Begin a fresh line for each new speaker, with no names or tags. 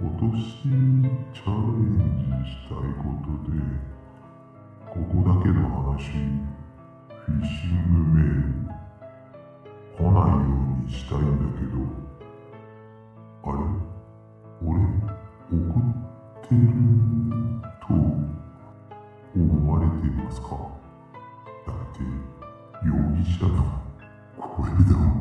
今年チャレンジしたいことでここだけの話フィッシングメール。来ないようにしたいんだけど。あれ？俺送ってると思われてますか？だって容疑者の声だもん。